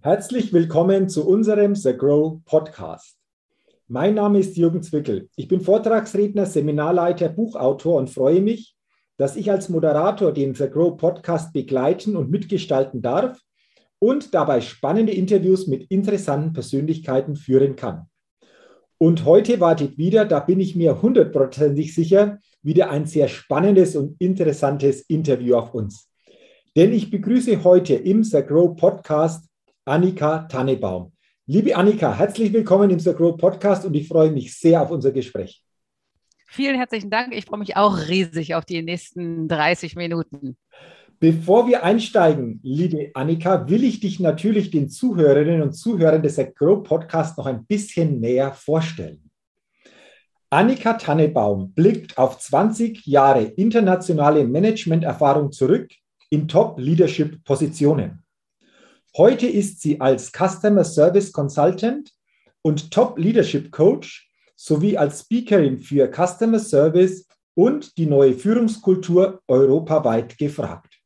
Herzlich willkommen zu unserem The Grow Podcast. Mein Name ist Jürgen Zwickel. Ich bin Vortragsredner, Seminarleiter, Buchautor und freue mich, dass ich als Moderator den The Grow Podcast begleiten und mitgestalten darf und dabei spannende Interviews mit interessanten Persönlichkeiten führen kann. Und heute wartet wieder, da bin ich mir hundertprozentig sicher, wieder ein sehr spannendes und interessantes Interview auf uns. Denn ich begrüße heute im The Grow Podcast Annika Tannebaum. Liebe Annika, herzlich willkommen im The Grow Podcast und ich freue mich sehr auf unser Gespräch. Vielen herzlichen Dank. Ich freue mich auch riesig auf die nächsten 30 Minuten. Bevor wir einsteigen, liebe Annika, will ich dich natürlich den Zuhörerinnen und Zuhörern des Grow Podcast noch ein bisschen näher vorstellen. Annika Tannebaum blickt auf 20 Jahre internationale Managementerfahrung zurück in Top-Leadership-Positionen. Heute ist sie als Customer Service Consultant und Top-Leadership Coach sowie als Speakerin für Customer Service und die neue Führungskultur europaweit gefragt.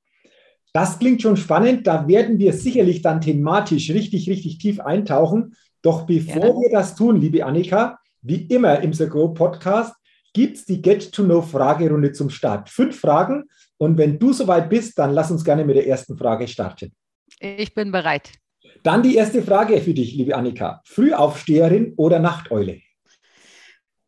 Das klingt schon spannend, da werden wir sicherlich dann thematisch richtig, richtig tief eintauchen. Doch bevor Gerne. wir das tun, liebe Annika, wie immer im The Grow Podcast, gibt es die Get-to-Know-Fragerunde zum Start. Fünf Fragen und wenn du soweit bist, dann lass uns gerne mit der ersten Frage starten. Ich bin bereit. Dann die erste Frage für dich, liebe Annika. Frühaufsteherin oder Nachteule?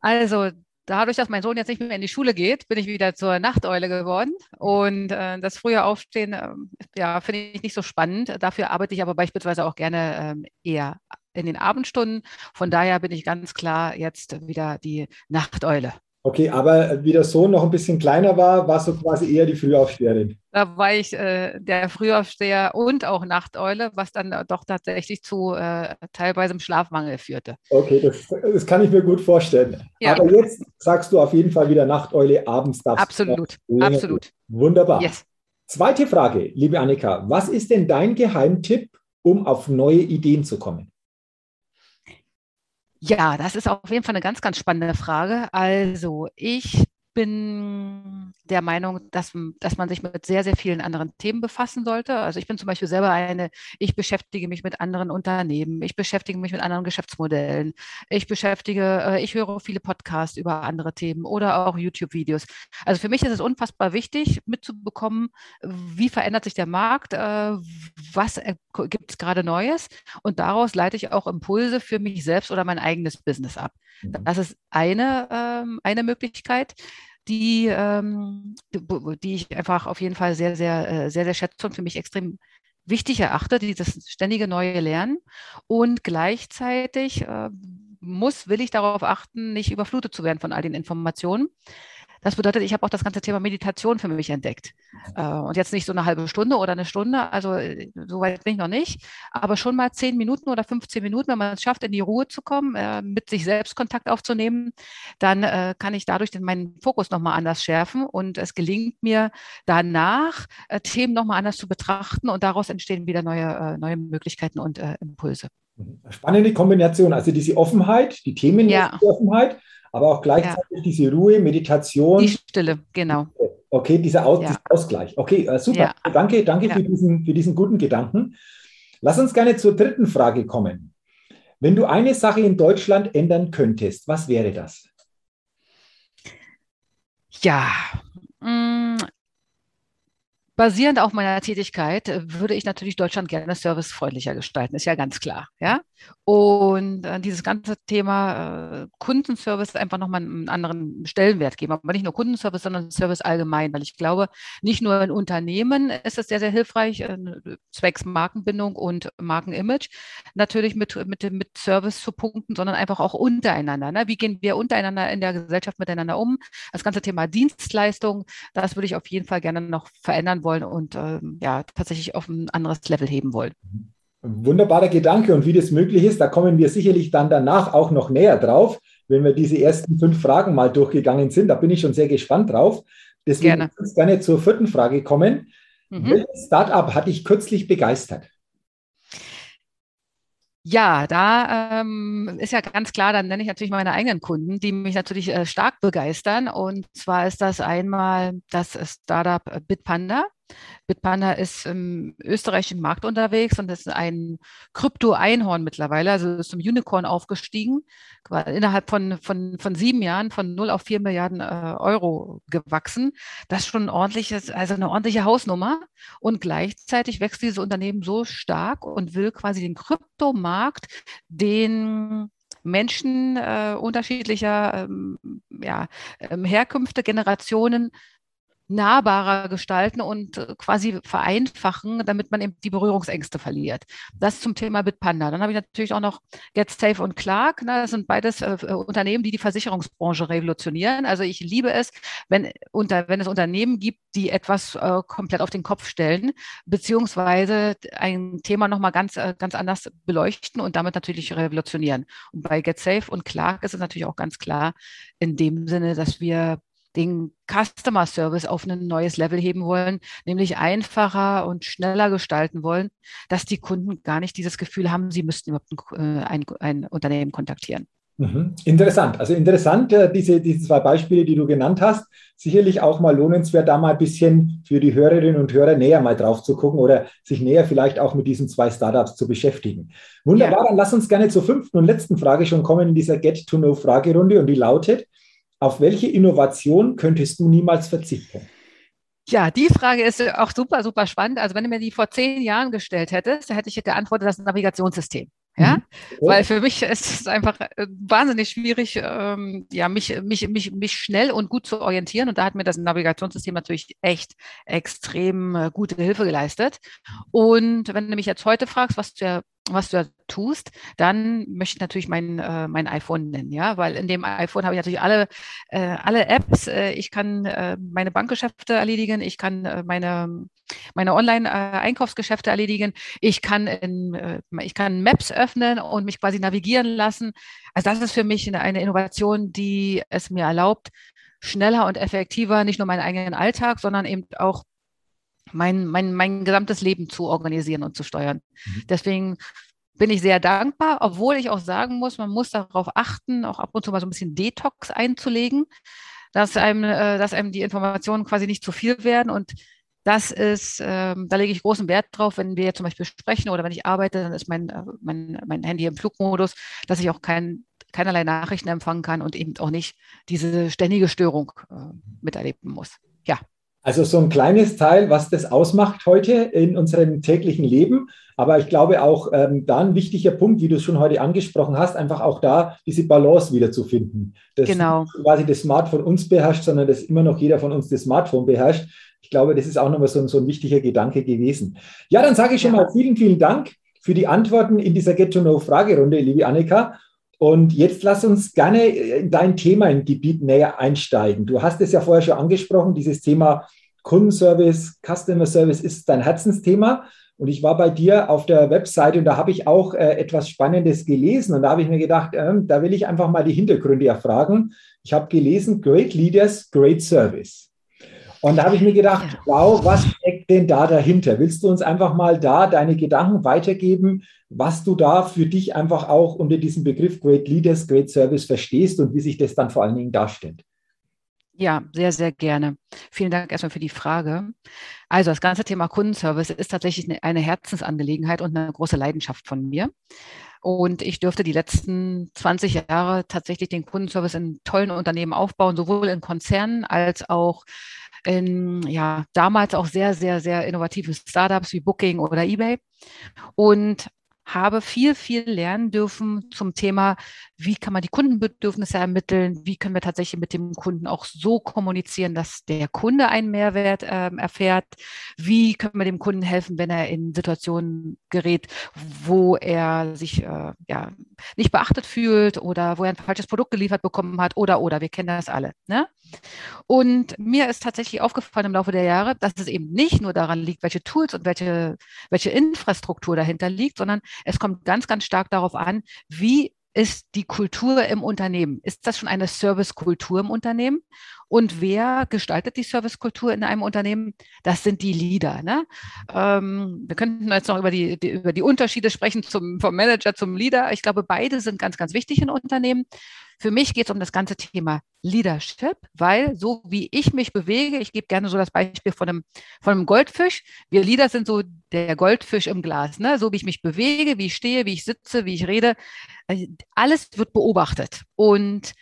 Also, dadurch, dass mein Sohn jetzt nicht mehr in die Schule geht, bin ich wieder zur Nachteule geworden. Und äh, das frühe Aufstehen, äh, ja, finde ich nicht so spannend. Dafür arbeite ich aber beispielsweise auch gerne äh, eher in den Abendstunden. Von daher bin ich ganz klar jetzt wieder die Nachteule. Okay, aber wie der Sohn noch ein bisschen kleiner war, war so quasi eher die Frühaufsteherin. Da war ich äh, der Frühaufsteher und auch Nachteule, was dann doch tatsächlich zu äh, teilweise Schlafmangel führte. Okay, das, das, kann ich mir gut vorstellen. Ja. Aber jetzt sagst du auf jeden Fall wieder Nachteule, abends darfst Absolut, absolut. Wunderbar. Yes. Zweite Frage, liebe Annika, was ist denn dein Geheimtipp, um auf neue Ideen zu kommen? Ja, das ist auf jeden Fall eine ganz, ganz spannende Frage. Also ich bin der Meinung, dass, dass man sich mit sehr, sehr vielen anderen Themen befassen sollte. Also ich bin zum Beispiel selber eine, ich beschäftige mich mit anderen Unternehmen, ich beschäftige mich mit anderen Geschäftsmodellen, ich beschäftige, äh, ich höre viele Podcasts über andere Themen oder auch YouTube-Videos. Also für mich ist es unfassbar wichtig, mitzubekommen, wie verändert sich der Markt, äh, was gibt es gerade Neues und daraus leite ich auch Impulse für mich selbst oder mein eigenes Business ab. Mhm. Das ist eine, ähm, eine Möglichkeit die, ähm, die ich einfach auf jeden Fall sehr, sehr, äh, sehr, sehr schätze und für mich extrem wichtig erachte, dieses ständige neue Lernen. Und gleichzeitig äh, muss, will ich darauf achten, nicht überflutet zu werden von all den Informationen. Das bedeutet, ich habe auch das ganze Thema Meditation für mich entdeckt. Äh, und jetzt nicht so eine halbe Stunde oder eine Stunde, also äh, so weit bin ich noch nicht, aber schon mal zehn Minuten oder 15 Minuten, wenn man es schafft, in die Ruhe zu kommen, äh, mit sich selbst Kontakt aufzunehmen, dann kann ich dadurch den, meinen Fokus nochmal anders schärfen und es gelingt mir danach, Themen nochmal anders zu betrachten und daraus entstehen wieder neue, neue Möglichkeiten und Impulse. Spannende Kombination, also diese Offenheit, die Themen ja. Offenheit, aber auch gleichzeitig ja. diese Ruhe, Meditation. Die Stille, genau. Okay, dieser, Aus, ja. dieser Ausgleich. Okay, äh, super. Ja. Danke, danke für, diesen, für diesen guten Gedanken. Lass uns gerne zur dritten Frage kommen. Wenn du eine Sache in Deutschland ändern könntest, was wäre das? Ja, mm, basierend auf meiner Tätigkeit äh, würde ich natürlich Deutschland gerne servicefreundlicher gestalten, ist ja ganz klar. Ja? Und äh, dieses ganze Thema äh, Kundenservice einfach nochmal einen anderen Stellenwert geben. Aber nicht nur Kundenservice, sondern Service allgemein, weil ich glaube, nicht nur in Unternehmen ist es sehr, sehr hilfreich, zwecks Markenbindung und Markenimage, natürlich mit, mit, mit Service zu punkten, sondern einfach auch untereinander. Ne? Wie gehen wir untereinander in der Gesellschaft miteinander um? Das ganze Thema Dienstleistung, das würde ich auf jeden Fall gerne noch verändern wollen und ähm, ja, tatsächlich auf ein anderes Level heben wollen. Wunderbarer Gedanke und wie das möglich ist, da kommen wir sicherlich dann danach auch noch näher drauf, wenn wir diese ersten fünf Fragen mal durchgegangen sind. Da bin ich schon sehr gespannt drauf. Deswegen gerne. würde ich gerne zur vierten Frage kommen. Mhm. Welches Startup hat dich kürzlich begeistert? Ja, da ähm, ist ja ganz klar, dann nenne ich natürlich meine eigenen Kunden, die mich natürlich äh, stark begeistern. Und zwar ist das einmal das Startup Bitpanda. Bitpanda ist im österreichischen Markt unterwegs und ist ein Krypto-Einhorn mittlerweile, also ist zum Unicorn aufgestiegen, innerhalb von, von, von sieben Jahren von 0 auf 4 Milliarden äh, Euro gewachsen. Das ist schon ein ordentliches, also eine ordentliche Hausnummer. Und gleichzeitig wächst dieses Unternehmen so stark und will quasi den Kryptomarkt, den Menschen äh, unterschiedlicher ähm, ja, ähm, Herkünfte, Generationen nahbarer gestalten und äh, quasi vereinfachen, damit man eben die Berührungsängste verliert. Das zum Thema Bitpanda. Dann habe ich natürlich auch noch GetSafe und Clark. Ne? Das sind beides äh, äh, Unternehmen, die die Versicherungsbranche revolutionieren. Also ich liebe es, wenn, unter, wenn es Unternehmen gibt, die etwas äh, komplett auf den Kopf stellen, beziehungsweise ein Thema nochmal ganz, äh, ganz anders beleuchten und damit natürlich revolutionieren. Und bei GetSafe und Clark ist es natürlich auch ganz klar in dem Sinne, dass wir den Customer Service auf ein neues Level heben wollen, nämlich einfacher und schneller gestalten wollen, dass die Kunden gar nicht dieses Gefühl haben, sie müssten überhaupt ein, äh, ein, ein Unternehmen kontaktieren. Mhm. Interessant. Also interessant, äh, diese, diese zwei Beispiele, die du genannt hast. Sicherlich auch mal lohnenswert, da mal ein bisschen für die Hörerinnen und Hörer näher mal drauf zu gucken oder sich näher vielleicht auch mit diesen zwei Startups zu beschäftigen. Wunderbar, ja. dann lass uns gerne zur fünften und letzten Frage schon kommen in dieser Get-to-Know-Fragerunde und die lautet, auf welche Innovation könntest du niemals verzichten? Ja, die Frage ist auch super, super spannend. Also wenn du mir die vor zehn Jahren gestellt hättest, dann hätte ich geantwortet, das Navigationssystem. Ja, mhm. weil für mich ist es einfach äh, wahnsinnig schwierig, ähm, ja, mich, mich, mich, mich schnell und gut zu orientieren. Und da hat mir das Navigationssystem natürlich echt extrem äh, gute Hilfe geleistet. Und wenn du mich jetzt heute fragst, was der was du da tust, dann möchte ich natürlich mein, äh, mein iPhone nennen, ja, weil in dem iPhone habe ich natürlich alle, äh, alle Apps. Äh, ich kann äh, meine Bankgeschäfte erledigen, ich kann äh, meine, meine Online-Einkaufsgeschäfte erledigen, ich kann, in, äh, ich kann Maps öffnen und mich quasi navigieren lassen. Also das ist für mich eine Innovation, die es mir erlaubt, schneller und effektiver nicht nur meinen eigenen Alltag, sondern eben auch mein, mein, mein gesamtes Leben zu organisieren und zu steuern. Mhm. Deswegen bin ich sehr dankbar, obwohl ich auch sagen muss, man muss darauf achten, auch ab und zu mal so ein bisschen Detox einzulegen, dass einem, äh, dass einem die Informationen quasi nicht zu viel werden. Und das ist, ähm, da lege ich großen Wert drauf, wenn wir zum Beispiel sprechen oder wenn ich arbeite, dann ist mein, äh, mein, mein Handy im Flugmodus, dass ich auch kein, keinerlei Nachrichten empfangen kann und eben auch nicht diese ständige Störung äh, miterleben muss. Ja. Also so ein kleines Teil, was das ausmacht heute in unserem täglichen Leben. Aber ich glaube auch ähm, da ein wichtiger Punkt, wie du es schon heute angesprochen hast, einfach auch da diese Balance wieder zu finden. Dass genau. quasi das Smartphone uns beherrscht, sondern dass immer noch jeder von uns das Smartphone beherrscht. Ich glaube, das ist auch nochmal so ein, so ein wichtiger Gedanke gewesen. Ja, dann sage ich schon ja. mal vielen, vielen Dank für die Antworten in dieser Get-to-Know-Fragerunde, liebe Annika. Und jetzt lass uns gerne in dein Thema im Gebiet näher einsteigen. Du hast es ja vorher schon angesprochen, dieses Thema Kundenservice, Customer Service ist dein Herzensthema. Und ich war bei dir auf der Webseite und da habe ich auch äh, etwas Spannendes gelesen. Und da habe ich mir gedacht, äh, da will ich einfach mal die Hintergründe erfragen. Ich habe gelesen, Great Leaders, Great Service. Und da habe ich mir gedacht, wow, was steckt denn da dahinter? Willst du uns einfach mal da deine Gedanken weitergeben, was du da für dich einfach auch unter diesem Begriff Great Leaders, Great Service verstehst und wie sich das dann vor allen Dingen darstellt? Ja, sehr, sehr gerne. Vielen Dank erstmal für die Frage. Also das ganze Thema Kundenservice ist tatsächlich eine Herzensangelegenheit und eine große Leidenschaft von mir. Und ich dürfte die letzten 20 Jahre tatsächlich den Kundenservice in tollen Unternehmen aufbauen, sowohl in Konzernen als auch in, ja, damals auch sehr, sehr, sehr innovative Startups wie Booking oder eBay. Und habe viel, viel lernen dürfen zum Thema, wie kann man die Kundenbedürfnisse ermitteln, wie können wir tatsächlich mit dem Kunden auch so kommunizieren, dass der Kunde einen Mehrwert äh, erfährt, wie können wir dem Kunden helfen, wenn er in Situationen gerät, wo er sich äh, ja, nicht beachtet fühlt oder wo er ein falsches Produkt geliefert bekommen hat oder, oder, wir kennen das alle. Ne? Und mir ist tatsächlich aufgefallen im Laufe der Jahre, dass es eben nicht nur daran liegt, welche Tools und welche, welche Infrastruktur dahinter liegt, sondern es kommt ganz, ganz stark darauf an, wie ist die Kultur im Unternehmen? Ist das schon eine Servicekultur im Unternehmen? Und wer gestaltet die Servicekultur in einem Unternehmen? Das sind die Leader. Ne? Ähm, wir könnten jetzt noch über die, die, über die Unterschiede sprechen zum, vom Manager zum Leader. Ich glaube, beide sind ganz, ganz wichtig in Unternehmen. Für mich geht es um das ganze Thema Leadership, weil so wie ich mich bewege, ich gebe gerne so das Beispiel von einem, von einem Goldfisch. Wir Leader sind so der Goldfisch im Glas. Ne? So wie ich mich bewege, wie ich stehe, wie ich sitze, wie ich rede. Äh, alles wird beobachtet. Und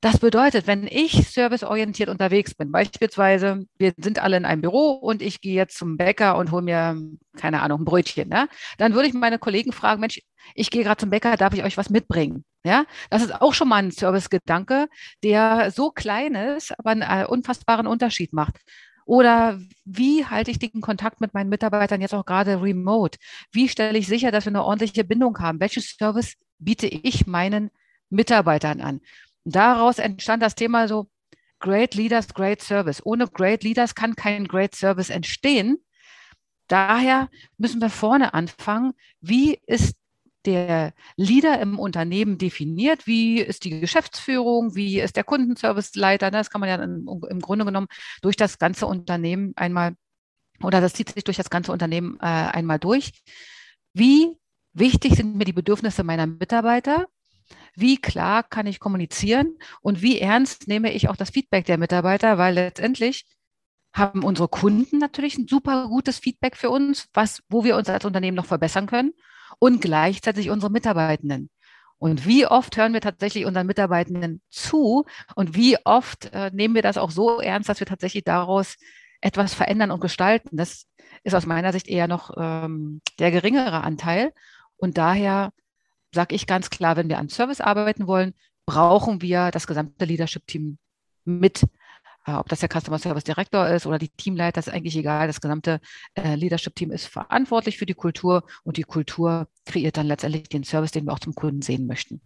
das bedeutet, wenn ich serviceorientiert unterwegs bin, beispielsweise, wir sind alle in einem Büro und ich gehe jetzt zum Bäcker und hole mir, keine Ahnung, ein Brötchen, ne? dann würde ich meine Kollegen fragen, Mensch, ich gehe gerade zum Bäcker, darf ich euch was mitbringen? Ja, das ist auch schon mal ein Servicegedanke, der so klein ist, aber einen äh, unfassbaren Unterschied macht. Oder wie halte ich den Kontakt mit meinen Mitarbeitern jetzt auch gerade remote? Wie stelle ich sicher, dass wir eine ordentliche Bindung haben? Welches Service biete ich meinen Mitarbeitern an? Daraus entstand das Thema so, Great Leaders, Great Service. Ohne Great Leaders kann kein Great Service entstehen. Daher müssen wir vorne anfangen. Wie ist der Leader im Unternehmen definiert? Wie ist die Geschäftsführung? Wie ist der Kundenserviceleiter? Das kann man ja im Grunde genommen durch das ganze Unternehmen einmal, oder das zieht sich durch das ganze Unternehmen äh, einmal durch. Wie wichtig sind mir die Bedürfnisse meiner Mitarbeiter? Wie klar kann ich kommunizieren und wie ernst nehme ich auch das Feedback der Mitarbeiter, weil letztendlich haben unsere Kunden natürlich ein super gutes Feedback für uns, was, wo wir uns als Unternehmen noch verbessern können und gleichzeitig unsere Mitarbeitenden. Und wie oft hören wir tatsächlich unseren Mitarbeitenden zu und wie oft äh, nehmen wir das auch so ernst, dass wir tatsächlich daraus etwas verändern und gestalten. Das ist aus meiner Sicht eher noch ähm, der geringere Anteil. Und daher sage ich ganz klar, wenn wir an Service arbeiten wollen, brauchen wir das gesamte Leadership-Team mit. Äh, ob das der Customer Service Director ist oder die Teamleiter, ist eigentlich egal. Das gesamte äh, Leadership-Team ist verantwortlich für die Kultur und die Kultur kreiert dann letztendlich den Service, den wir auch zum Kunden sehen möchten.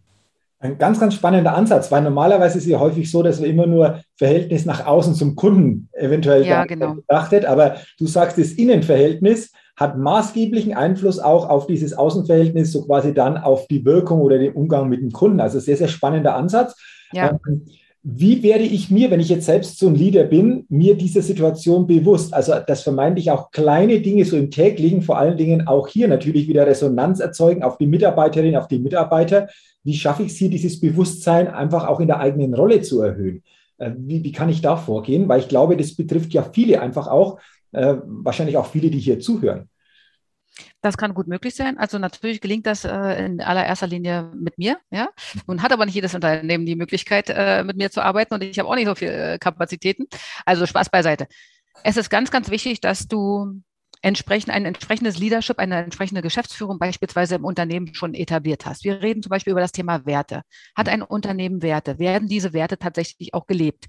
Ein ganz, ganz spannender Ansatz, weil normalerweise ist es ja häufig so, dass wir immer nur Verhältnis nach außen zum Kunden eventuell ja, genau. betrachtet, aber du sagst, das Innenverhältnis hat maßgeblichen Einfluss auch auf dieses Außenverhältnis, so quasi dann auf die Wirkung oder den Umgang mit dem Kunden. Also sehr, sehr spannender Ansatz. Ja. Ähm, wie werde ich mir, wenn ich jetzt selbst so ein Leader bin, mir dieser Situation bewusst? Also, dass vermeintlich auch kleine Dinge so im täglichen, vor allen Dingen auch hier natürlich wieder Resonanz erzeugen auf die Mitarbeiterinnen, auf die Mitarbeiter. Wie schaffe ich es hier, dieses Bewusstsein einfach auch in der eigenen Rolle zu erhöhen? Äh, wie, wie kann ich da vorgehen? Weil ich glaube, das betrifft ja viele einfach auch, äh, wahrscheinlich auch viele, die hier zuhören. Das kann gut möglich sein. Also natürlich gelingt das äh, in allererster Linie mit mir. Ja, nun hat aber nicht jedes Unternehmen die Möglichkeit, äh, mit mir zu arbeiten und ich habe auch nicht so viele äh, Kapazitäten. Also Spaß beiseite. Es ist ganz, ganz wichtig, dass du entsprechend ein entsprechendes Leadership, eine entsprechende Geschäftsführung beispielsweise im Unternehmen schon etabliert hast. Wir reden zum Beispiel über das Thema Werte. Hat ein Unternehmen Werte? Werden diese Werte tatsächlich auch gelebt?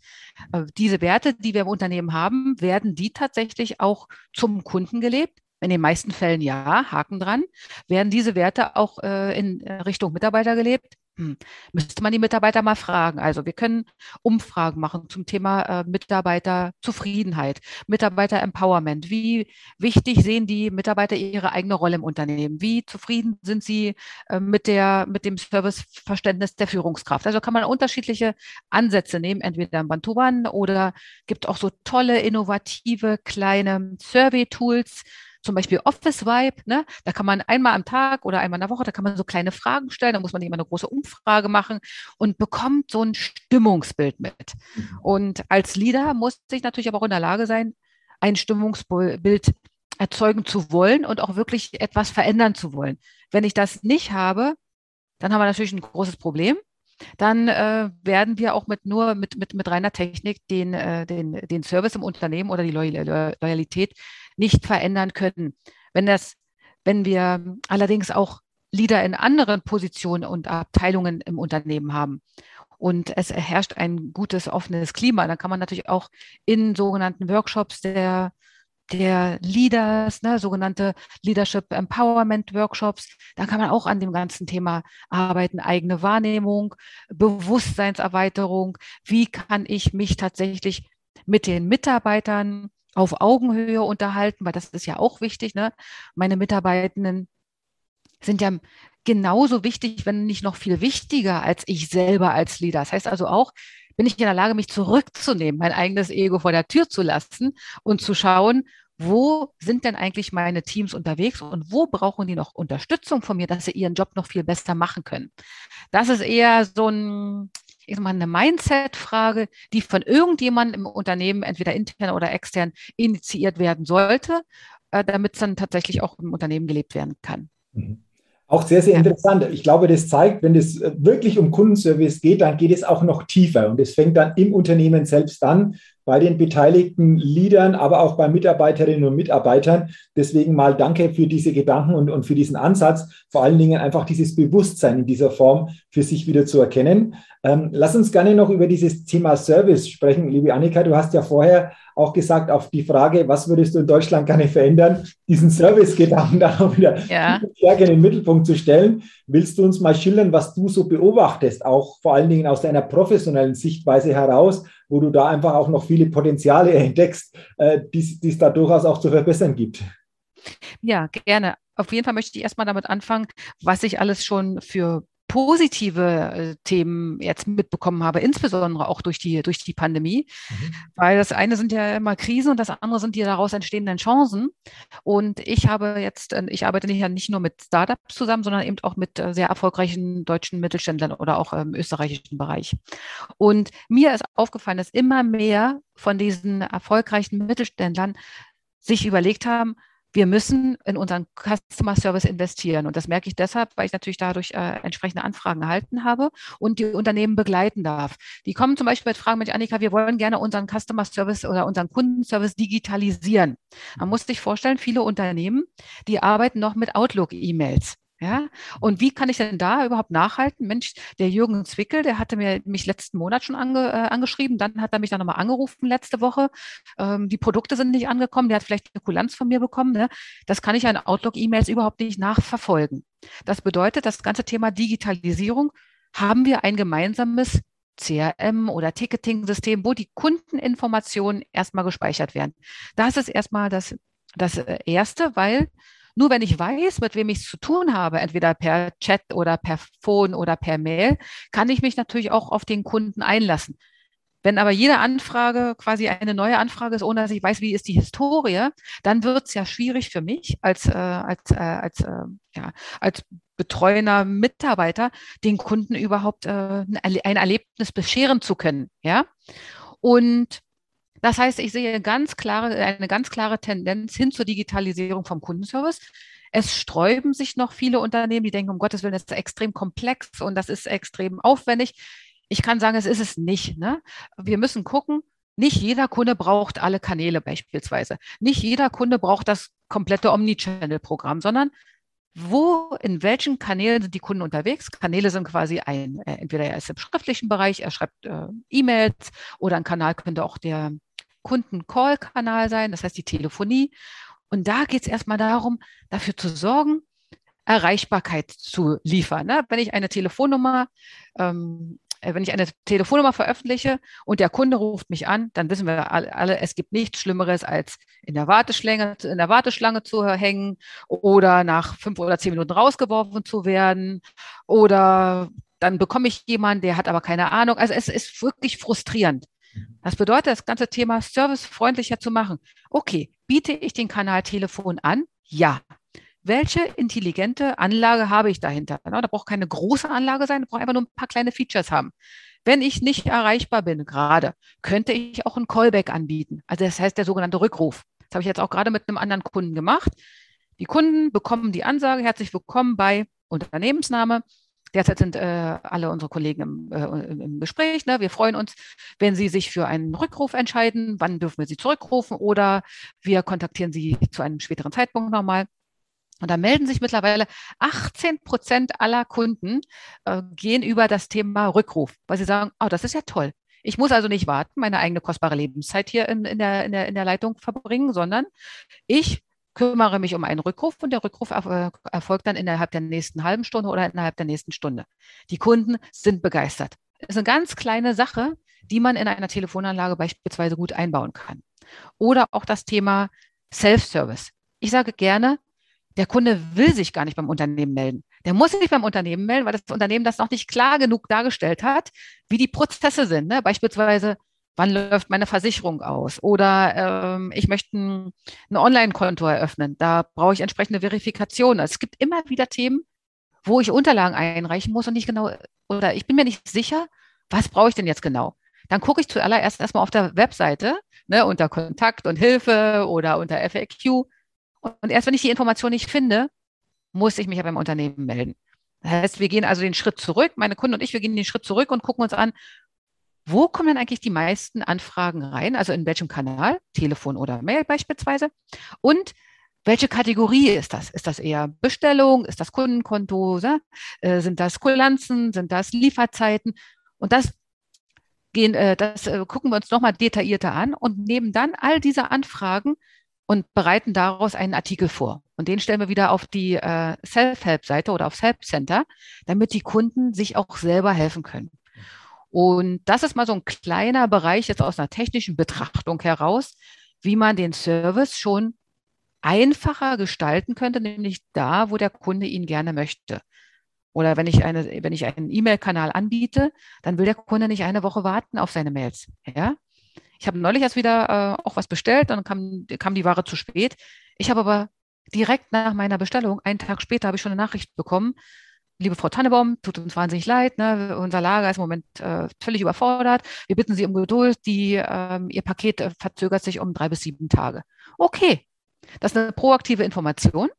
Äh, diese Werte, die wir im Unternehmen haben, werden die tatsächlich auch zum Kunden gelebt? In den meisten Fällen ja, Haken dran. Werden diese Werte auch äh, in Richtung Mitarbeiter gelebt? Hm. Müsste man die Mitarbeiter mal fragen. Also wir können Umfragen machen zum Thema äh, Mitarbeiterzufriedenheit, Mitarbeiter-Empowerment. Wie wichtig sehen die Mitarbeiter ihre eigene Rolle im Unternehmen? Wie zufrieden sind sie äh, mit, der, mit dem Serviceverständnis der Führungskraft? Also kann man unterschiedliche Ansätze nehmen, entweder im Bantuban oder gibt auch so tolle, innovative kleine Survey-Tools, zum Beispiel Office Vibe, ne? da kann man einmal am Tag oder einmal in der Woche, da kann man so kleine Fragen stellen, da muss man nicht immer eine große Umfrage machen und bekommt so ein Stimmungsbild mit. Mhm. Und als Leader muss ich natürlich aber auch in der Lage sein, ein Stimmungsbild erzeugen zu wollen und auch wirklich etwas verändern zu wollen. Wenn ich das nicht habe, dann haben wir natürlich ein großes Problem dann äh, werden wir auch mit nur mit, mit, mit reiner Technik den, äh, den, den Service im Unternehmen oder die Loyalität nicht verändern können. Wenn das, wenn wir allerdings auch Leader in anderen Positionen und Abteilungen im Unternehmen haben und es herrscht ein gutes, offenes Klima, dann kann man natürlich auch in sogenannten Workshops der der Leaders, ne, sogenannte Leadership Empowerment Workshops. Da kann man auch an dem ganzen Thema arbeiten, eigene Wahrnehmung, Bewusstseinserweiterung. Wie kann ich mich tatsächlich mit den Mitarbeitern auf Augenhöhe unterhalten, weil das ist ja auch wichtig. Ne? Meine Mitarbeitenden sind ja genauso wichtig, wenn nicht noch viel wichtiger als ich selber als Leader. Das heißt also auch, bin ich in der Lage, mich zurückzunehmen, mein eigenes Ego vor der Tür zu lassen und zu schauen, wo sind denn eigentlich meine Teams unterwegs und wo brauchen die noch Unterstützung von mir, dass sie ihren Job noch viel besser machen können. Das ist eher so ein, ich sag mal, eine Mindset-Frage, die von irgendjemandem im Unternehmen, entweder intern oder extern, initiiert werden sollte, äh, damit es dann tatsächlich auch im Unternehmen gelebt werden kann. Mhm. Auch sehr, sehr interessant. Ich glaube, das zeigt, wenn es wirklich um Kundenservice geht, dann geht es auch noch tiefer. Und es fängt dann im Unternehmen selbst an, bei den beteiligten Leadern, aber auch bei Mitarbeiterinnen und Mitarbeitern. Deswegen mal danke für diese Gedanken und, und für diesen Ansatz, vor allen Dingen einfach dieses Bewusstsein in dieser Form für sich wieder zu erkennen. Ähm, lass uns gerne noch über dieses Thema Service sprechen. Liebe Annika, du hast ja vorher auch gesagt, auf die Frage, was würdest du in Deutschland gerne verändern, diesen Service-Gedanken da auch wieder ja. stärker in den Mittelpunkt zu stellen. Willst du uns mal schildern, was du so beobachtest, auch vor allen Dingen aus deiner professionellen Sichtweise heraus, wo du da einfach auch noch viele Potenziale entdeckst, äh, die es da durchaus auch zu verbessern gibt. Ja, gerne. Auf jeden Fall möchte ich erstmal damit anfangen, was ich alles schon für positive äh, Themen jetzt mitbekommen habe, insbesondere auch durch die, durch die Pandemie. Mhm. Weil das eine sind ja immer Krisen und das andere sind die daraus entstehenden Chancen. Und ich habe jetzt, äh, ich arbeite nicht, nicht nur mit Startups zusammen, sondern eben auch mit äh, sehr erfolgreichen deutschen Mittelständlern oder auch im österreichischen Bereich. Und mir ist aufgefallen, dass immer mehr von diesen erfolgreichen Mittelständlern sich überlegt haben, wir müssen in unseren Customer Service investieren. Und das merke ich deshalb, weil ich natürlich dadurch äh, entsprechende Anfragen erhalten habe und die Unternehmen begleiten darf. Die kommen zum Beispiel mit Fragen, Mensch, Annika, wir wollen gerne unseren Customer Service oder unseren Kundenservice digitalisieren. Man muss sich vorstellen, viele Unternehmen, die arbeiten noch mit Outlook-E-Mails. Ja, und wie kann ich denn da überhaupt nachhalten? Mensch, der Jürgen Zwickel, der hatte mir mich letzten Monat schon ange, äh, angeschrieben, dann hat er mich dann nochmal angerufen letzte Woche. Ähm, die Produkte sind nicht angekommen, der hat vielleicht eine Kulanz von mir bekommen. Ne? Das kann ich an Outlook-E-Mails überhaupt nicht nachverfolgen. Das bedeutet, das ganze Thema Digitalisierung haben wir ein gemeinsames CRM oder Ticketing-System, wo die Kundeninformationen erstmal gespeichert werden. Das ist erstmal das, das äh, Erste, weil nur wenn ich weiß, mit wem ich es zu tun habe, entweder per Chat oder per Phone oder per Mail, kann ich mich natürlich auch auf den Kunden einlassen. Wenn aber jede Anfrage quasi eine neue Anfrage ist, ohne dass ich weiß, wie ist die Historie, dann wird es ja schwierig für mich als, äh, als, äh, als, äh, ja, als betreuender Mitarbeiter, den Kunden überhaupt äh, ein Erlebnis bescheren zu können. Ja? Und das heißt, ich sehe ganz klare, eine ganz klare Tendenz hin zur Digitalisierung vom Kundenservice. Es sträuben sich noch viele Unternehmen, die denken, um Gottes Willen, das ist extrem komplex und das ist extrem aufwendig. Ich kann sagen, es ist es nicht. Ne? Wir müssen gucken, nicht jeder Kunde braucht alle Kanäle beispielsweise. Nicht jeder Kunde braucht das komplette Omnichannel-Programm, sondern wo, in welchen Kanälen sind die Kunden unterwegs? Kanäle sind quasi ein, äh, entweder er ist im schriftlichen Bereich, er schreibt äh, E-Mails oder ein Kanal könnte auch der Kunden-Call-Kanal sein, das heißt die Telefonie. Und da geht es erstmal darum, dafür zu sorgen, Erreichbarkeit zu liefern. Ne? Wenn ich eine Telefonnummer, ähm, äh, wenn ich eine Telefonnummer veröffentliche und der Kunde ruft mich an, dann wissen wir alle, es gibt nichts Schlimmeres, als in der Warteschlange, in der Warteschlange zu hängen oder nach fünf oder zehn Minuten rausgeworfen zu werden oder dann bekomme ich jemanden, der hat aber keine Ahnung. Also es ist wirklich frustrierend. Das bedeutet, das ganze Thema servicefreundlicher zu machen. Okay, biete ich den Kanal Telefon an? Ja. Welche intelligente Anlage habe ich dahinter? Da braucht keine große Anlage sein, da braucht einfach nur ein paar kleine Features haben. Wenn ich nicht erreichbar bin gerade, könnte ich auch einen Callback anbieten. Also das heißt der sogenannte Rückruf. Das habe ich jetzt auch gerade mit einem anderen Kunden gemacht. Die Kunden bekommen die Ansage, herzlich willkommen bei Unternehmensname. Derzeit sind äh, alle unsere Kollegen im, äh, im Gespräch. Ne? Wir freuen uns, wenn Sie sich für einen Rückruf entscheiden. Wann dürfen wir Sie zurückrufen? Oder wir kontaktieren Sie zu einem späteren Zeitpunkt nochmal. Und da melden sich mittlerweile 18 Prozent aller Kunden äh, gehen über das Thema Rückruf, weil sie sagen, oh, das ist ja toll. Ich muss also nicht warten, meine eigene kostbare Lebenszeit hier in, in, der, in, der, in der Leitung verbringen, sondern ich kümmere mich um einen Rückruf und der Rückruf erfolgt dann innerhalb der nächsten halben Stunde oder innerhalb der nächsten Stunde. Die Kunden sind begeistert. Das ist eine ganz kleine Sache, die man in einer Telefonanlage beispielsweise gut einbauen kann. Oder auch das Thema Self-Service. Ich sage gerne, der Kunde will sich gar nicht beim Unternehmen melden. Der muss sich beim Unternehmen melden, weil das Unternehmen das noch nicht klar genug dargestellt hat, wie die Prozesse sind. Ne? Beispielsweise, wann läuft meine Versicherung aus? Oder ähm, ich möchte ein, ein Online-Konto eröffnen. Da brauche ich entsprechende Verifikation. Also es gibt immer wieder Themen, wo ich Unterlagen einreichen muss und nicht genau, oder ich bin mir nicht sicher, was brauche ich denn jetzt genau? Dann gucke ich zuallererst erstmal auf der Webseite, ne, unter Kontakt und Hilfe oder unter FAQ. Und erst wenn ich die Information nicht finde, muss ich mich ja beim Unternehmen melden. Das heißt, wir gehen also den Schritt zurück, meine Kunden und ich, wir gehen den Schritt zurück und gucken uns an, wo kommen denn eigentlich die meisten Anfragen rein? Also in welchem Kanal? Telefon oder Mail beispielsweise. Und welche Kategorie ist das? Ist das eher Bestellung? Ist das Kundenkonto? Äh, sind das Kulanzen? Sind das Lieferzeiten? Und das gehen, äh, das äh, gucken wir uns nochmal detaillierter an und nehmen dann all diese Anfragen und bereiten daraus einen Artikel vor. Und den stellen wir wieder auf die äh, Self-Help-Seite oder aufs Help Center, damit die Kunden sich auch selber helfen können. Und das ist mal so ein kleiner Bereich jetzt aus einer technischen Betrachtung heraus, wie man den Service schon einfacher gestalten könnte, nämlich da, wo der Kunde ihn gerne möchte. Oder wenn ich eine, wenn ich einen E-Mail-Kanal anbiete, dann will der Kunde nicht eine Woche warten auf seine Mails. Ja? Ich habe neulich erst wieder äh, auch was bestellt, dann kam, kam die Ware zu spät. Ich habe aber direkt nach meiner Bestellung, einen Tag später, habe ich schon eine Nachricht bekommen. Liebe Frau Tannebaum, tut uns wahnsinnig leid, ne? unser Lager ist im Moment äh, völlig überfordert. Wir bitten Sie um Geduld, die, ähm, Ihr Paket äh, verzögert sich um drei bis sieben Tage. Okay, das ist eine proaktive Information.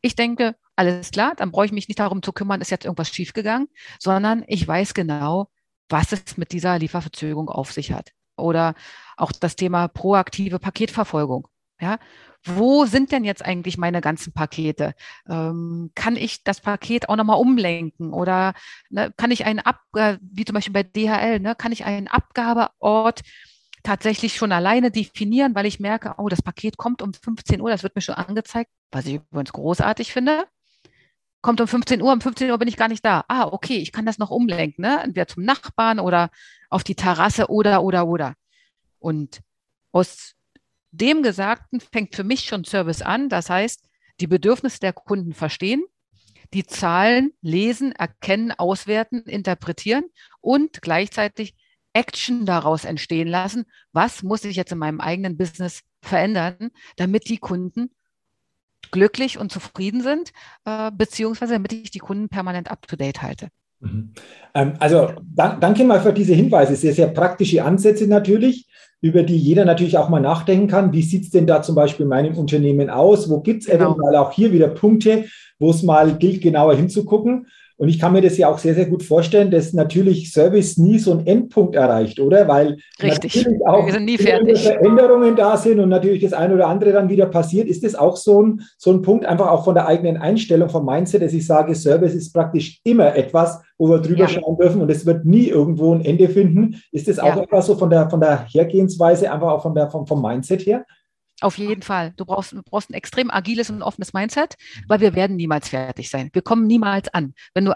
Ich denke, alles klar, dann brauche ich mich nicht darum zu kümmern, ist jetzt irgendwas schiefgegangen, sondern ich weiß genau, was es mit dieser Lieferverzögerung auf sich hat. Oder auch das Thema proaktive Paketverfolgung. Ja, wo sind denn jetzt eigentlich meine ganzen Pakete? Ähm, kann ich das Paket auch nochmal umlenken? Oder ne, kann ich einen Ab, äh, wie zum Beispiel bei DHL, ne, kann ich einen Abgabeort tatsächlich schon alleine definieren, weil ich merke, oh, das Paket kommt um 15 Uhr, das wird mir schon angezeigt, was ich übrigens großartig finde. Kommt um 15 Uhr, um 15 Uhr bin ich gar nicht da. Ah, okay, ich kann das noch umlenken, ne? Entweder zum Nachbarn oder auf die Terrasse oder, oder, oder. Und aus dem Gesagten fängt für mich schon Service an. Das heißt, die Bedürfnisse der Kunden verstehen, die Zahlen lesen, erkennen, auswerten, interpretieren und gleichzeitig Action daraus entstehen lassen. Was muss ich jetzt in meinem eigenen Business verändern, damit die Kunden glücklich und zufrieden sind, äh, beziehungsweise damit ich die Kunden permanent up-to-date halte. Mhm. Ähm, also da, danke mal für diese Hinweise. Sehr, sehr praktische Ansätze natürlich, über die jeder natürlich auch mal nachdenken kann. Wie sieht es denn da zum Beispiel in meinem Unternehmen aus? Wo gibt es genau. eventuell auch hier wieder Punkte, wo es mal gilt, genauer hinzugucken? Und ich kann mir das ja auch sehr, sehr gut vorstellen, dass natürlich Service nie so einen Endpunkt erreicht, oder? Weil Richtig. natürlich auch Wir sind nie fertig. Veränderungen da sind und natürlich das eine oder andere dann wieder passiert. Ist das auch so ein, so ein Punkt, einfach auch von der eigenen Einstellung, vom Mindset, dass ich sage, Service ist praktisch immer etwas, wo wir drüber ja. schauen dürfen und es wird nie irgendwo ein Ende finden. Ist das auch ja. etwas so von der, von der Hergehensweise, einfach auch von der, vom, vom Mindset her? Auf jeden Fall. Du brauchst, du brauchst ein extrem agiles und offenes Mindset, weil wir werden niemals fertig sein. Wir kommen niemals an. Wenn du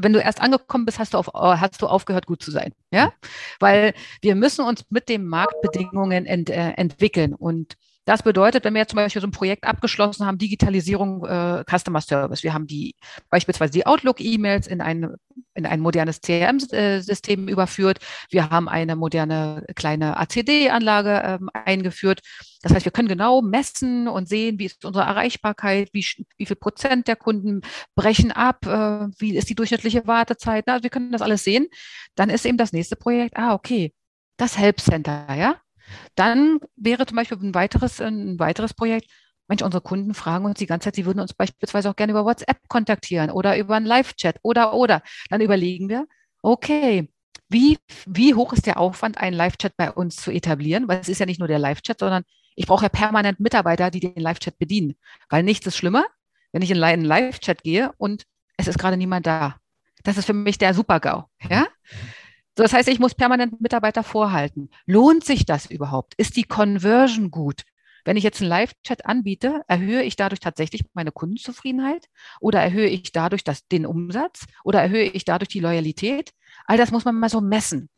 wenn du erst angekommen bist, hast du, auf, hast du aufgehört, gut zu sein. Ja? Weil wir müssen uns mit den Marktbedingungen ent, äh, entwickeln. Und das bedeutet, wenn wir jetzt zum Beispiel so ein Projekt abgeschlossen haben, Digitalisierung äh, Customer Service, wir haben die beispielsweise die Outlook-E-Mails in ein, in ein modernes CRM-System überführt, wir haben eine moderne kleine ACD-Anlage ähm, eingeführt. Das heißt, wir können genau messen und sehen, wie ist unsere Erreichbarkeit, wie, wie viel Prozent der Kunden brechen ab, äh, wie ist die durchschnittliche Wartezeit. Na, wir können das alles sehen. Dann ist eben das nächste Projekt, ah, okay, das Help Center, ja, dann wäre zum Beispiel ein weiteres, ein weiteres Projekt, Mensch, unsere Kunden fragen uns die ganze Zeit, sie würden uns beispielsweise auch gerne über WhatsApp kontaktieren oder über einen Live-Chat oder, oder. Dann überlegen wir, okay, wie, wie hoch ist der Aufwand, einen Live-Chat bei uns zu etablieren? Weil es ist ja nicht nur der Live-Chat, sondern ich brauche ja permanent Mitarbeiter, die den Live-Chat bedienen. Weil nichts ist schlimmer, wenn ich in einen Live-Chat gehe und es ist gerade niemand da. Das ist für mich der Super-GAU. Ja? Das heißt, ich muss permanent Mitarbeiter vorhalten. Lohnt sich das überhaupt? Ist die Conversion gut? Wenn ich jetzt einen Live-Chat anbiete, erhöhe ich dadurch tatsächlich meine Kundenzufriedenheit oder erhöhe ich dadurch das, den Umsatz oder erhöhe ich dadurch die Loyalität? All das muss man mal so messen.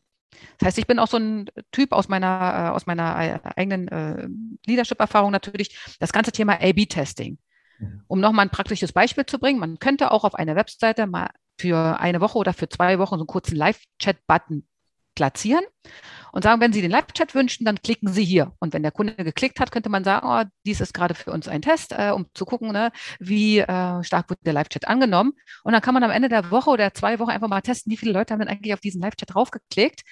Das heißt, ich bin auch so ein Typ aus meiner, äh, aus meiner äh, eigenen äh, Leadership-Erfahrung natürlich, das ganze Thema A-B-Testing. Um nochmal ein praktisches Beispiel zu bringen, man könnte auch auf einer Webseite mal für eine Woche oder für zwei Wochen so einen kurzen Live-Chat-Button platzieren und sagen, wenn Sie den Live-Chat wünschen, dann klicken Sie hier. Und wenn der Kunde geklickt hat, könnte man sagen, oh, dies ist gerade für uns ein Test, äh, um zu gucken, ne, wie äh, stark wird der Live-Chat angenommen. Und dann kann man am Ende der Woche oder zwei Wochen einfach mal testen, wie viele Leute haben denn eigentlich auf diesen Live-Chat draufgeklickt,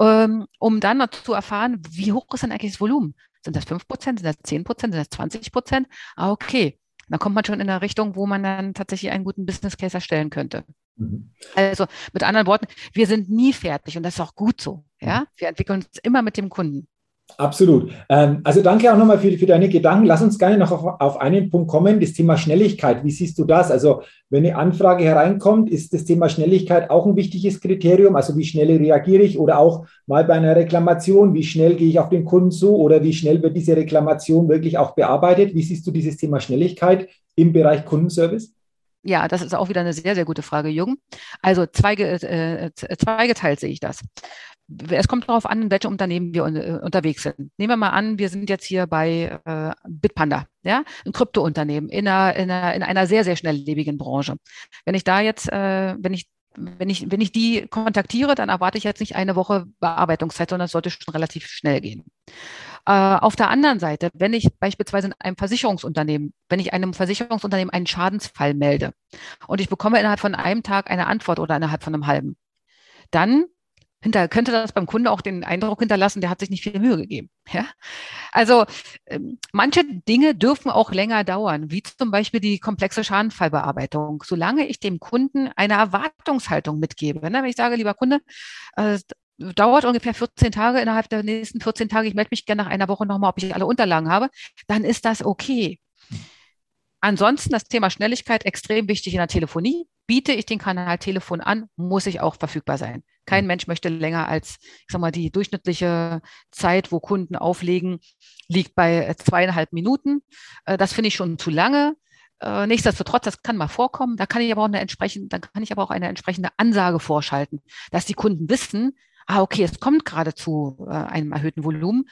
ähm, um dann zu erfahren, wie hoch ist denn eigentlich das Volumen? Sind das 5 Prozent, sind das 10 Prozent, sind das 20 Prozent? Ah, okay. Dann kommt man schon in eine Richtung, wo man dann tatsächlich einen guten Business Case erstellen könnte. Mhm. Also mit anderen Worten, wir sind nie fertig und das ist auch gut so. Ja, mhm. wir entwickeln uns immer mit dem Kunden. Absolut. Ähm, also danke auch nochmal für, für deine Gedanken. Lass uns gerne noch auf, auf einen Punkt kommen, das Thema Schnelligkeit. Wie siehst du das? Also wenn eine Anfrage hereinkommt, ist das Thema Schnelligkeit auch ein wichtiges Kriterium? Also wie schnell reagiere ich oder auch mal bei einer Reklamation, wie schnell gehe ich auf den Kunden zu oder wie schnell wird diese Reklamation wirklich auch bearbeitet? Wie siehst du dieses Thema Schnelligkeit im Bereich Kundenservice? Ja, das ist auch wieder eine sehr, sehr gute Frage, Jürgen. Also zweige, äh, zweigeteilt sehe ich das. Es kommt darauf an, in welchem Unternehmen wir äh, unterwegs sind. Nehmen wir mal an, wir sind jetzt hier bei äh, Bitpanda, ja, ein Kryptounternehmen in einer, in, einer, in einer sehr, sehr schnelllebigen Branche. Wenn ich da jetzt, äh, wenn ich wenn ich, wenn ich die kontaktiere, dann erwarte ich jetzt nicht eine Woche Bearbeitungszeit, sondern es sollte schon relativ schnell gehen. Äh, auf der anderen Seite, wenn ich beispielsweise in einem Versicherungsunternehmen, wenn ich einem Versicherungsunternehmen einen Schadensfall melde und ich bekomme innerhalb von einem Tag eine Antwort oder innerhalb von einem halben, dann hinter, könnte das beim Kunde auch den Eindruck hinterlassen, der hat sich nicht viel Mühe gegeben. Ja? Also ähm, manche Dinge dürfen auch länger dauern, wie zum Beispiel die komplexe Schadenfallbearbeitung, solange ich dem Kunden eine Erwartungshaltung mitgebe. Ne? Wenn ich sage, lieber Kunde, äh, dauert ungefähr 14 Tage, innerhalb der nächsten 14 Tage, ich melde mich gerne nach einer Woche nochmal, ob ich alle Unterlagen habe, dann ist das okay. Ansonsten das Thema Schnelligkeit extrem wichtig in der Telefonie. Biete ich den Kanal Telefon an, muss ich auch verfügbar sein. Kein Mensch möchte länger als, ich sag mal, die durchschnittliche Zeit, wo Kunden auflegen, liegt bei zweieinhalb Minuten. Äh, das finde ich schon zu lange. Äh, nichtsdestotrotz, das kann mal vorkommen. Da kann ich aber auch eine entsprechende, dann kann ich aber auch eine entsprechende Ansage vorschalten, dass die Kunden wissen, ah, okay, es kommt gerade zu äh, einem erhöhten Volumen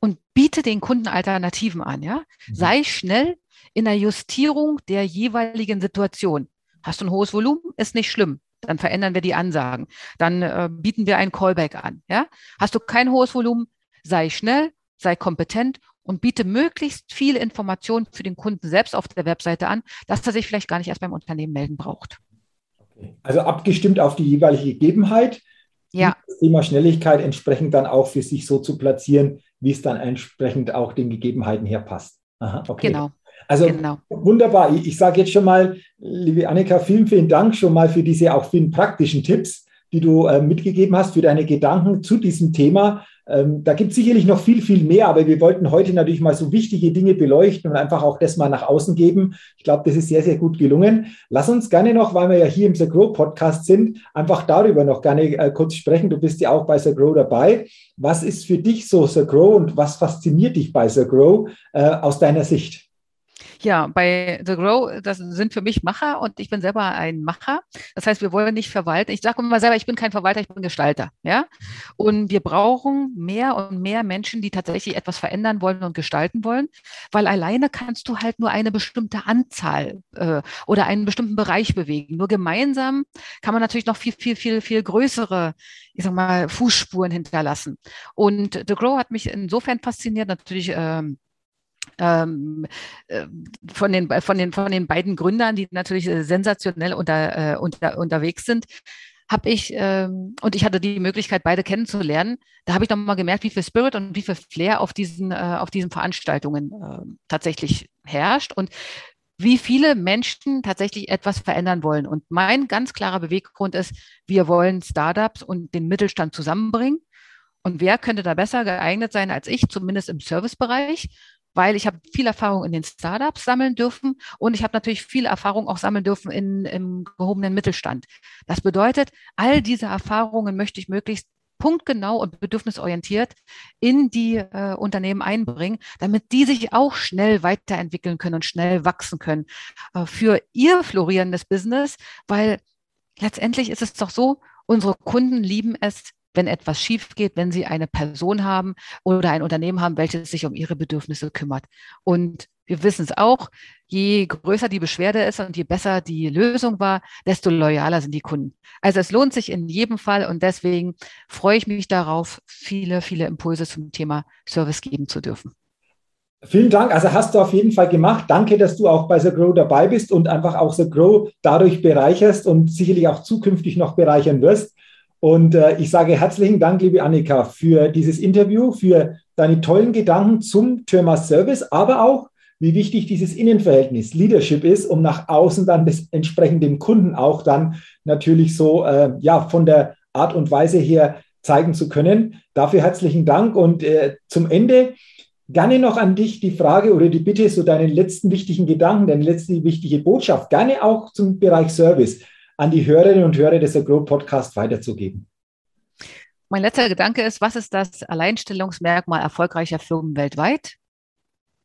und biete den Kunden Alternativen an, ja. Mhm. Sei schnell in der Justierung der jeweiligen Situation. Hast du ein hohes Volumen? Ist nicht schlimm. Dann verändern wir die Ansagen. Dann äh, bieten wir ein Callback an, ja. Hast du kein hohes Volumen? Sei schnell, sei kompetent und biete möglichst viel Information für den Kunden selbst auf der Webseite an, dass er sich vielleicht gar nicht erst beim Unternehmen melden braucht. Okay. Also abgestimmt auf die jeweilige Gegebenheit ja. das Thema Schnelligkeit entsprechend dann auch für sich so zu platzieren, wie es dann entsprechend auch den Gegebenheiten her passt. Aha, okay. Genau. Also genau. wunderbar. Ich, ich sage jetzt schon mal, liebe Annika, vielen, vielen Dank schon mal für diese auch vielen praktischen Tipps, die du äh, mitgegeben hast, für deine Gedanken zu diesem Thema. Ähm, da gibt es sicherlich noch viel, viel mehr, aber wir wollten heute natürlich mal so wichtige Dinge beleuchten und einfach auch das mal nach außen geben. Ich glaube, das ist sehr, sehr gut gelungen. Lass uns gerne noch, weil wir ja hier im The Grow Podcast sind, einfach darüber noch gerne äh, kurz sprechen. Du bist ja auch bei The Grow dabei. Was ist für dich so The Grow und was fasziniert dich bei The Grow äh, aus deiner Sicht? Ja, bei The Grow, das sind für mich Macher und ich bin selber ein Macher. Das heißt, wir wollen nicht verwalten. Ich sage immer selber, ich bin kein Verwalter, ich bin Gestalter. Ja? Und wir brauchen mehr und mehr Menschen, die tatsächlich etwas verändern wollen und gestalten wollen, weil alleine kannst du halt nur eine bestimmte Anzahl äh, oder einen bestimmten Bereich bewegen. Nur gemeinsam kann man natürlich noch viel, viel, viel, viel größere, ich sag mal, Fußspuren hinterlassen. Und The Grow hat mich insofern fasziniert, natürlich ähm, ähm, äh, von, den, von, den, von den beiden Gründern, die natürlich äh, sensationell unter, äh, unter, unterwegs sind, habe ich, ähm, und ich hatte die Möglichkeit, beide kennenzulernen, da habe ich nochmal gemerkt, wie viel Spirit und wie viel Flair auf diesen, äh, auf diesen Veranstaltungen äh, tatsächlich herrscht und wie viele Menschen tatsächlich etwas verändern wollen. Und mein ganz klarer Beweggrund ist, wir wollen Startups und den Mittelstand zusammenbringen. Und wer könnte da besser geeignet sein als ich, zumindest im Servicebereich? Weil ich habe viel Erfahrung in den Startups sammeln dürfen und ich habe natürlich viel Erfahrung auch sammeln dürfen in, im gehobenen Mittelstand. Das bedeutet, all diese Erfahrungen möchte ich möglichst punktgenau und bedürfnisorientiert in die äh, Unternehmen einbringen, damit die sich auch schnell weiterentwickeln können und schnell wachsen können äh, für ihr florierendes Business, weil letztendlich ist es doch so, unsere Kunden lieben es, wenn etwas schief geht, wenn sie eine Person haben oder ein Unternehmen haben, welches sich um ihre Bedürfnisse kümmert. Und wir wissen es auch, je größer die Beschwerde ist und je besser die Lösung war, desto loyaler sind die Kunden. Also es lohnt sich in jedem Fall und deswegen freue ich mich darauf, viele, viele Impulse zum Thema Service geben zu dürfen. Vielen Dank. Also hast du auf jeden Fall gemacht. Danke, dass du auch bei The Grow dabei bist und einfach auch The Grow dadurch bereicherst und sicherlich auch zukünftig noch bereichern wirst. Und äh, ich sage herzlichen Dank, liebe Annika, für dieses Interview, für deine tollen Gedanken zum Thema Service, aber auch, wie wichtig dieses Innenverhältnis Leadership ist, um nach außen dann das entsprechend dem Kunden auch dann natürlich so äh, ja von der Art und Weise her zeigen zu können. Dafür herzlichen Dank und äh, zum Ende gerne noch an dich die Frage oder die Bitte, so deinen letzten wichtigen Gedanken, deine letzte wichtige Botschaft, gerne auch zum Bereich Service an die Hörerinnen und Hörer des Agro Podcast weiterzugeben. Mein letzter Gedanke ist, was ist das Alleinstellungsmerkmal erfolgreicher Firmen weltweit?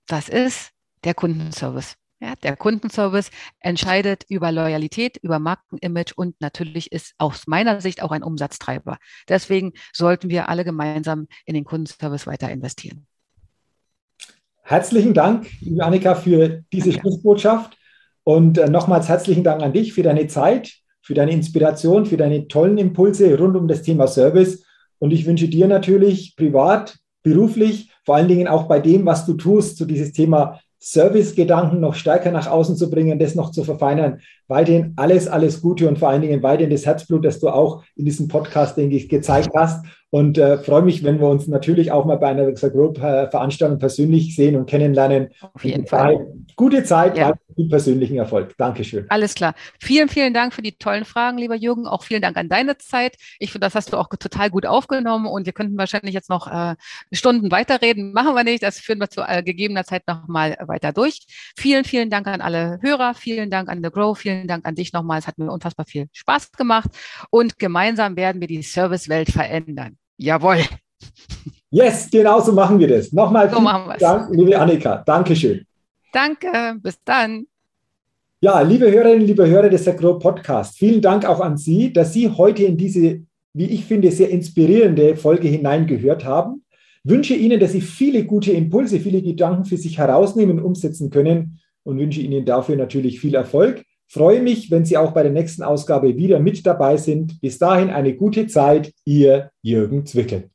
Das ist der Kundenservice. Ja, der Kundenservice entscheidet über Loyalität, über Markenimage und natürlich ist aus meiner Sicht auch ein Umsatztreiber. Deswegen sollten wir alle gemeinsam in den Kundenservice weiter investieren. Herzlichen Dank, liebe Annika, für diese Danke. Schlussbotschaft. Und äh, nochmals herzlichen Dank an dich für deine Zeit, für deine Inspiration, für deine tollen Impulse rund um das Thema Service. Und ich wünsche dir natürlich privat, beruflich, vor allen Dingen auch bei dem, was du tust, zu dieses Thema Service-Gedanken noch stärker nach außen zu bringen, das noch zu verfeinern. Weiterhin alles, alles Gute und vor allen Dingen weiterhin das Herzblut, das du auch in diesem Podcast, denke ich, gezeigt hast. Und äh, freue mich, wenn wir uns natürlich auch mal bei einer Group-Veranstaltung persönlich sehen und kennenlernen. Auf jeden Fall. Gute Zeit, ja. viel persönlichen Erfolg. Dankeschön. Alles klar. Vielen, vielen Dank für die tollen Fragen, lieber Jürgen. Auch vielen Dank an deine Zeit. Ich finde, das hast du auch total gut aufgenommen und wir könnten wahrscheinlich jetzt noch äh, Stunden weiterreden. Machen wir nicht. Das führen wir zu äh, gegebener Zeit nochmal weiter durch. Vielen, vielen Dank an alle Hörer. Vielen Dank an The Grow. Vielen Dank an dich nochmal. Es hat mir unfassbar viel Spaß gemacht und gemeinsam werden wir die Servicewelt verändern. Jawohl. Yes, genau so machen wir das. Nochmal so vielen Dank, liebe Annika. Dankeschön. Danke, bis dann. Ja, liebe Hörerinnen, liebe Hörer des Agro Podcast, vielen Dank auch an Sie, dass Sie heute in diese, wie ich finde, sehr inspirierende Folge hineingehört haben. Wünsche Ihnen, dass Sie viele gute Impulse, viele Gedanken für sich herausnehmen und umsetzen können und wünsche Ihnen dafür natürlich viel Erfolg. Freue mich, wenn Sie auch bei der nächsten Ausgabe wieder mit dabei sind. Bis dahin eine gute Zeit, Ihr Jürgen Zwickel.